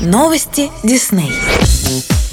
Новости Дисней.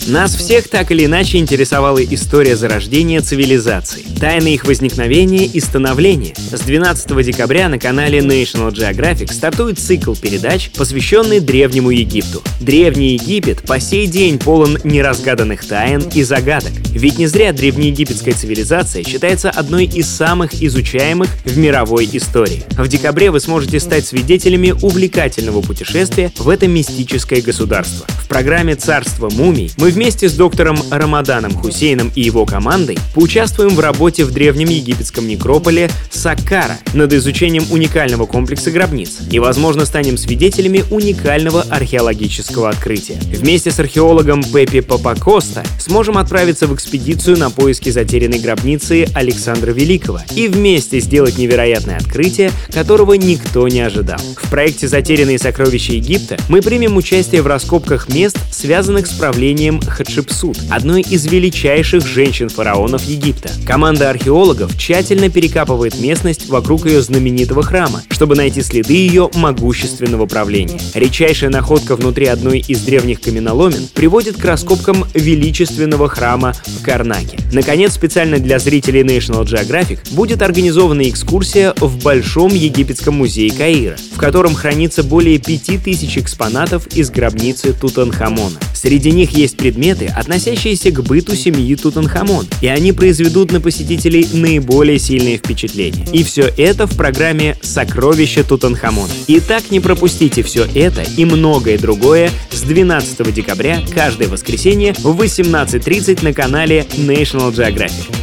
Нас всех так или иначе интересовала история зарождения цивилизаций, тайны их возникновения и становления. С 12 декабря на канале National Geographic стартует цикл передач, посвященный Древнему Египту. Древний Египет по сей день полон неразгаданных тайн и загадок. Ведь не зря древнеегипетская цивилизация считается одной из самых изучаемых в мировой истории. В декабре вы сможете стать свидетелями увлекательного путешествия в это мистическое государство. В программе «Царство мумий» мы вместе с доктором Рамаданом Хусейном и его командой поучаствуем в работе в древнем египетском некрополе Саккара над изучением уникального комплекса гробниц и, возможно, станем свидетелями уникального археологического открытия. Вместе с археологом Пеппи Папакоста сможем отправиться в экспедицию на поиски затерянной гробницы Александра Великого и вместе сделать невероятное открытие, которого никто не ожидал. В проекте «Затерянные сокровища Египта» мы примем участие в раскопках мест, связанных с правлением Хатшепсут, одной из величайших женщин-фараонов Египта. Команда археологов тщательно перекапывает местность вокруг ее знаменитого храма, чтобы найти следы ее могущественного правления. Редчайшая находка внутри одной из древних каменоломен приводит к раскопкам величественного храма в Карнаке. Наконец, специально для зрителей National Geographic будет организована экскурсия в Большом египетском музее Каира, в котором хранится более 5000 экспонатов из гробницы Тутанхамона. Среди них есть предметы, относящиеся к быту семьи Тутанхамон, и они произведут на посетителей наиболее сильные впечатления. И все это в программе «Сокровища Тутанхамона». Итак, не пропустите все это и многое другое с 12 декабря каждое воскресенье в 18.30 на канале National Geographic.